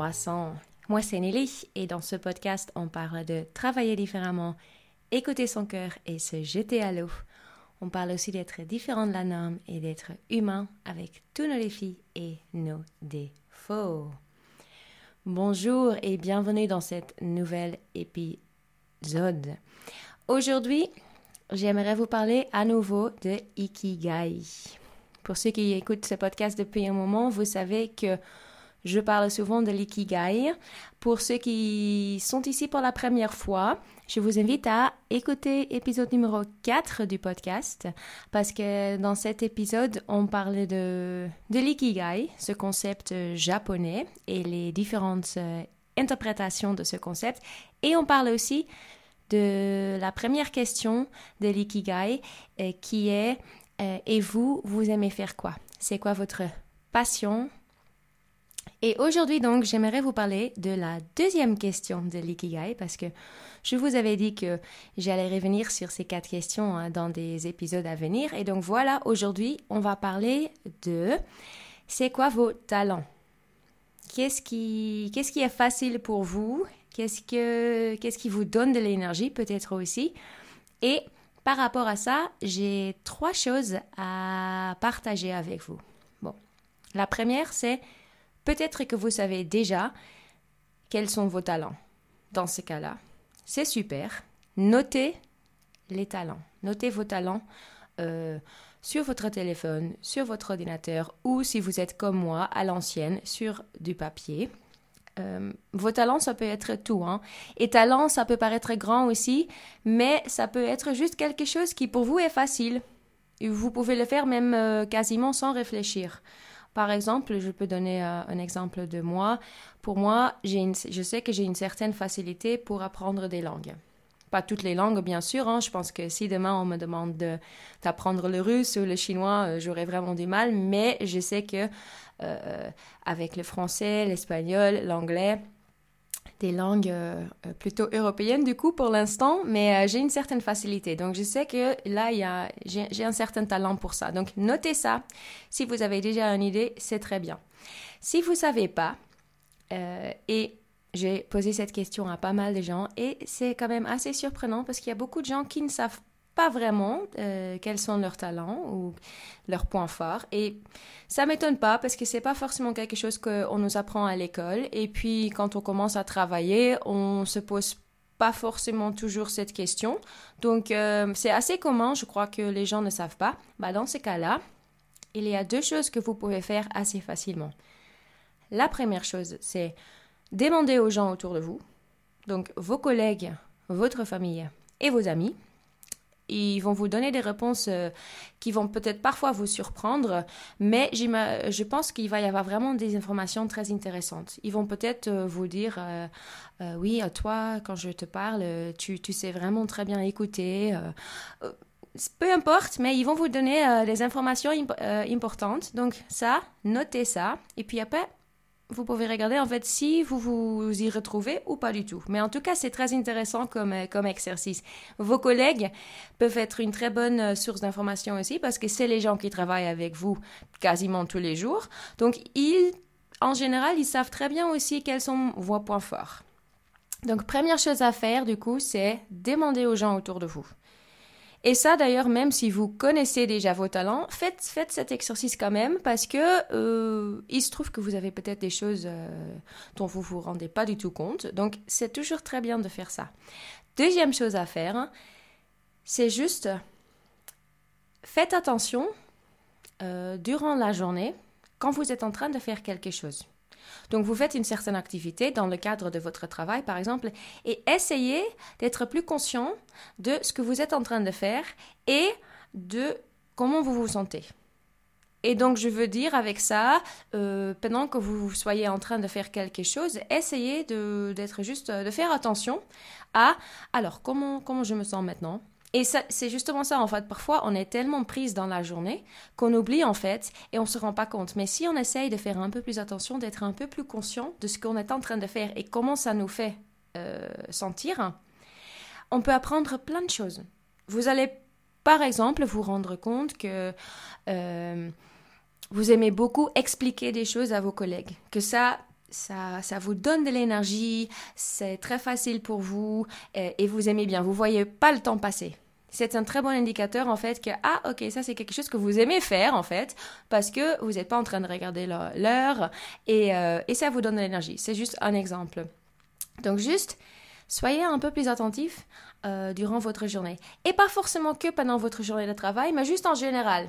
croissant. Moi, c'est Nelly et dans ce podcast, on parle de travailler différemment, écouter son cœur et se jeter à l'eau. On parle aussi d'être différent de la norme et d'être humain avec tous nos défis et nos défauts. Bonjour et bienvenue dans cet nouvel épisode. Aujourd'hui, j'aimerais vous parler à nouveau de Ikigai. Pour ceux qui écoutent ce podcast depuis un moment, vous savez que je parle souvent de l'ikigai. Pour ceux qui sont ici pour la première fois, je vous invite à écouter épisode numéro 4 du podcast parce que dans cet épisode, on parle de, de l'ikigai, ce concept japonais et les différentes euh, interprétations de ce concept. Et on parle aussi de la première question de l'ikigai euh, qui est euh, Et vous, vous aimez faire quoi? C'est quoi votre passion? Et aujourd'hui, donc, j'aimerais vous parler de la deuxième question de l'ikigai parce que je vous avais dit que j'allais revenir sur ces quatre questions hein, dans des épisodes à venir. Et donc voilà, aujourd'hui, on va parler de c'est quoi vos talents? Qu'est-ce qui, qui est facile pour vous? Qu'est-ce, que, qu'est-ce qui vous donne de l'énergie peut-être aussi? Et par rapport à ça, j'ai trois choses à partager avec vous. Bon, la première, c'est Peut-être que vous savez déjà quels sont vos talents. Dans ce cas-là, c'est super. Notez les talents. Notez vos talents euh, sur votre téléphone, sur votre ordinateur ou si vous êtes comme moi à l'ancienne, sur du papier. Euh, vos talents, ça peut être tout. Hein. Et talent, ça peut paraître grand aussi, mais ça peut être juste quelque chose qui pour vous est facile. Vous pouvez le faire même euh, quasiment sans réfléchir. Par exemple, je peux donner euh, un exemple de moi. Pour moi, je sais que j'ai une certaine facilité pour apprendre des langues. Pas toutes les langues, bien sûr. Hein. Je pense que si demain on me demande d'apprendre le russe ou le chinois, euh, j'aurais vraiment du mal. Mais je sais que euh, avec le français, l'espagnol, l'anglais, des langues euh, euh, plutôt européennes du coup pour l'instant, mais euh, j'ai une certaine facilité. Donc je sais que là, il j'ai un certain talent pour ça. Donc notez ça. Si vous avez déjà une idée, c'est très bien. Si vous savez pas, et j'ai posé cette question à pas mal de gens, et c'est quand même assez surprenant parce qu'il y a beaucoup de gens qui ne savent pas vraiment euh, quels sont leurs talents ou leurs points forts. Et ça m'étonne pas parce que c'est pas forcément quelque chose qu'on nous apprend à l'école. Et puis quand on commence à travailler, on se pose pas forcément toujours cette question. Donc euh, c'est assez commun, je crois que les gens ne savent pas. Bah, dans ces cas-là, il y a deux choses que vous pouvez faire assez facilement. La première chose, c'est demander aux gens autour de vous, donc vos collègues, votre famille et vos amis, ils vont vous donner des réponses euh, qui vont peut-être parfois vous surprendre, mais je pense qu'il va y avoir vraiment des informations très intéressantes. Ils vont peut-être euh, vous dire, euh, oui, toi, quand je te parle, tu, sais vraiment très bien écouter peu importe, mais ils vont vous donner des informations importantes. Donc ça, notez ça. Et puis après, vous pouvez regarder en fait si vous vous y retrouvez ou pas du tout. Mais en tout cas, c'est très intéressant comme, euh, comme exercice. Vos collègues peuvent être une très bonne euh, source d'information aussi parce que c'est les gens qui travaillent avec vous quasiment tous les jours. Donc, ils, en général, ils savent très bien aussi quels sont vos points forts. Donc, première chose à faire, du coup, c'est demander aux gens autour de vous. Et ça, d'ailleurs, même si vous connaissez déjà vos talents, faites, faites cet exercice quand même parce que euh, il se trouve que vous avez peut-être des choses euh, dont vous vous rendez pas du tout compte. Donc, c'est toujours très bien de faire ça. Deuxième chose à faire, c'est juste faites attention euh, durant la journée quand vous êtes en train de faire quelque chose. Donc, vous faites une certaine activité dans le cadre de votre travail, par exemple, et essayez d'être plus conscient de ce que vous êtes en train de faire et de comment vous vous sentez. Et donc, je veux dire avec ça, euh, pendant que vous soyez en train de faire quelque chose, essayez d'être juste, de faire attention à, alors, comment, comment je me sens maintenant? Et c'est justement ça, en fait. Parfois, on est tellement prise dans la journée qu'on oublie, en fait, et on ne se rend pas compte. Mais si on essaye de faire un peu plus attention, d'être un peu plus conscient de ce qu'on est en train de faire et comment ça nous fait euh, sentir, on peut apprendre plein de choses. Vous allez, par exemple, vous rendre compte que euh, vous aimez beaucoup expliquer des choses à vos collègues, que ça, ça, vous donne de l'énergie, c'est très facile pour vous et, vous aimez bien. Vous voyez pas le temps passer c'est un très bon indicateur en fait que ah ok ça c'est quelque chose que vous aimez faire en fait parce que vous n'êtes pas en train de regarder l'heure et, euh, et, ça vous donne de l'énergie. C'est juste un exemple. Donc juste soyez un peu plus attentif euh, durant votre journée et pas forcément que pendant votre journée de travail, mais juste en général.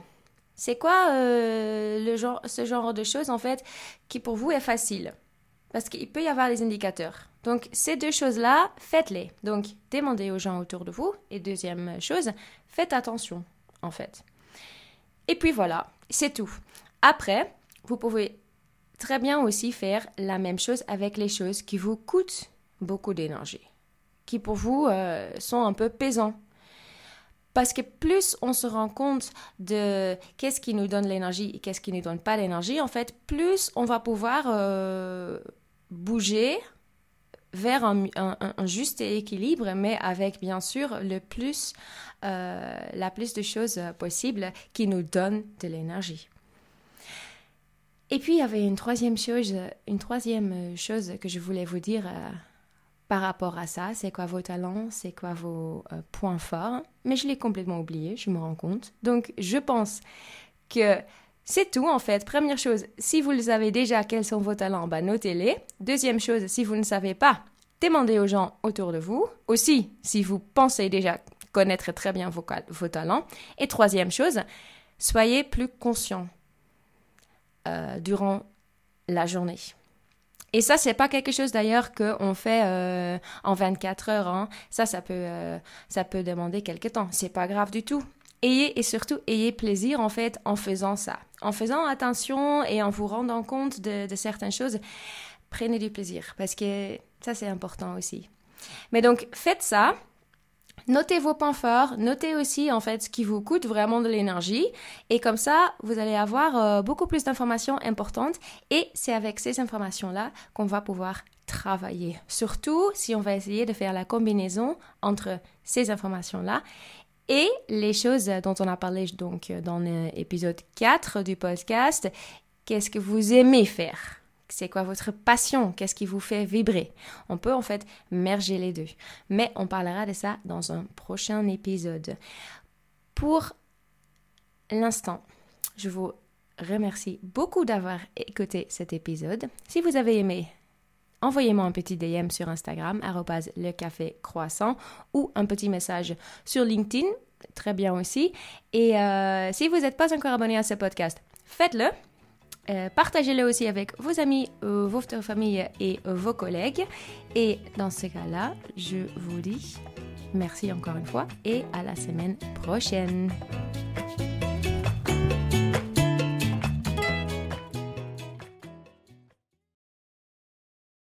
C'est quoi euh, ce genre de choses en fait qui pour vous est facile? Parce qu'il peut y avoir des indicateurs. Donc ces deux choses-là, faites-les. Donc demandez aux gens autour de vous. Et deuxième chose, faites attention en fait. Et puis voilà, c'est tout. Après, vous pouvez très bien aussi faire la même chose avec les choses qui vous coûtent beaucoup d'énergie, qui pour vous euh, sont un peu pesants. Parce que plus on se rend compte de qu'est-ce qui nous donne l'énergie et qu'est-ce qui ne nous donne pas l'énergie, en fait, plus on va pouvoir euh, bouger vers un, juste équilibre, mais avec bien sûr le plus, euh, la plus de choses possibles qui nous donnent de l'énergie. Et puis il y avait une troisième chose, une troisième chose que je voulais vous dire euh, par rapport à ça. C'est quoi vos talents, c'est quoi vos euh, points forts? Mais je l'ai complètement oublié, je me rends compte. Donc je pense que c'est tout en fait. Première chose, si vous le savez déjà quels sont vos talents, bah, notez-les. Deuxième chose, si vous ne savez pas, demandez aux gens autour de vous. Aussi, si vous pensez déjà connaître très bien vos, talents. Et troisième chose, soyez plus conscient euh, durant la journée. Et ça, c'est pas quelque chose d'ailleurs qu'on fait euh, en 24 heures. Hein. Ça, ça peut, euh, ça peut demander quelques temps. C'est pas grave du tout ayez et surtout ayez plaisir en fait en faisant ça. En faisant attention et en vous rendant compte de, certaines choses, prenez du plaisir parce que ça c'est important aussi. Mais donc faites ça. Notez vos points forts, notez aussi en fait ce qui vous coûte vraiment de l'énergie et comme ça vous allez avoir euh, beaucoup plus d'informations importantes et c'est avec ces informations-là qu'on va pouvoir travailler. Surtout si on va essayer de faire la combinaison entre ces informations-là et les choses dont on a parlé donc dans l'épisode 4 du podcast, qu'est-ce que vous aimez faire? C'est quoi votre passion? Qu'est-ce qui vous fait vibrer? On peut en fait merger les deux. Mais on parlera de ça dans un prochain épisode. Pour l'instant, je vous remercie beaucoup d'avoir écouté cet épisode. Si vous avez aimé, envoyez-moi un petit DM sur Instagram, le café croissant, ou un petit message sur LinkedIn, très bien aussi. Et euh, si vous n'êtes pas encore abonné à ce podcast, faites-le. Euh, partagez-le aussi avec vos amis, euh, votre famille et vos collègues. Et dans ce cas-là, je vous dis merci encore une fois et à la semaine prochaine.